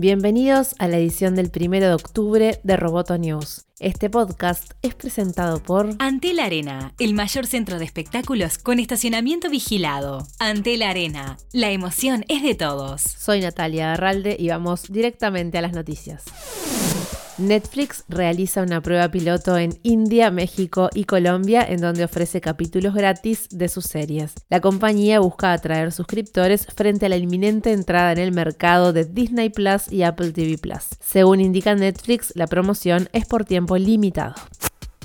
Bienvenidos a la edición del 1 de octubre de Roboto News. Este podcast es presentado por Antel Arena, el mayor centro de espectáculos con estacionamiento vigilado. Antel Arena, la emoción es de todos. Soy Natalia Arralde y vamos directamente a las noticias. Netflix realiza una prueba piloto en India, México y Colombia en donde ofrece capítulos gratis de sus series. La compañía busca atraer suscriptores frente a la inminente entrada en el mercado de Disney Plus y Apple TV Plus. Según indica Netflix, la promoción es por tiempo limitado.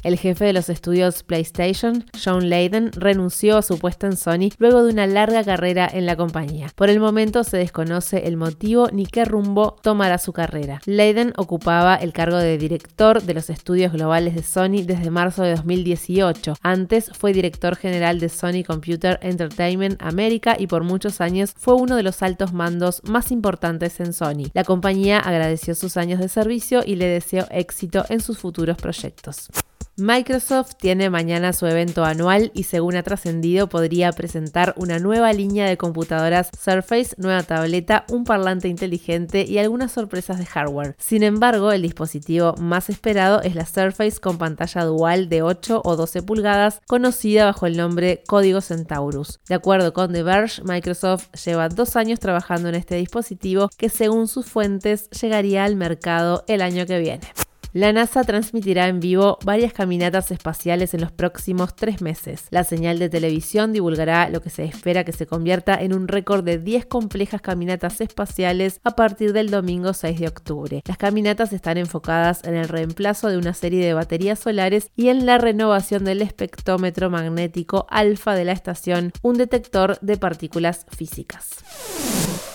El jefe de los estudios PlayStation, John Layden, renunció a su puesto en Sony luego de una larga carrera en la compañía. Por el momento se desconoce el motivo ni qué rumbo tomará su carrera. Layden ocupaba el cargo de director de los estudios globales de Sony desde marzo de 2018. Antes fue director general de Sony Computer Entertainment America y por muchos años fue uno de los altos mandos más importantes en Sony. La compañía agradeció sus años de servicio y le deseó éxito en sus futuros proyectos. Microsoft tiene mañana su evento anual y según ha trascendido podría presentar una nueva línea de computadoras Surface, nueva tableta, un parlante inteligente y algunas sorpresas de hardware. Sin embargo, el dispositivo más esperado es la Surface con pantalla dual de 8 o 12 pulgadas, conocida bajo el nombre Código Centaurus. De acuerdo con The Verge, Microsoft lleva dos años trabajando en este dispositivo que según sus fuentes llegaría al mercado el año que viene. La NASA transmitirá en vivo varias caminatas espaciales en los próximos tres meses. La señal de televisión divulgará lo que se espera que se convierta en un récord de 10 complejas caminatas espaciales a partir del domingo 6 de octubre. Las caminatas están enfocadas en el reemplazo de una serie de baterías solares y en la renovación del espectrómetro magnético alfa de la estación, un detector de partículas físicas.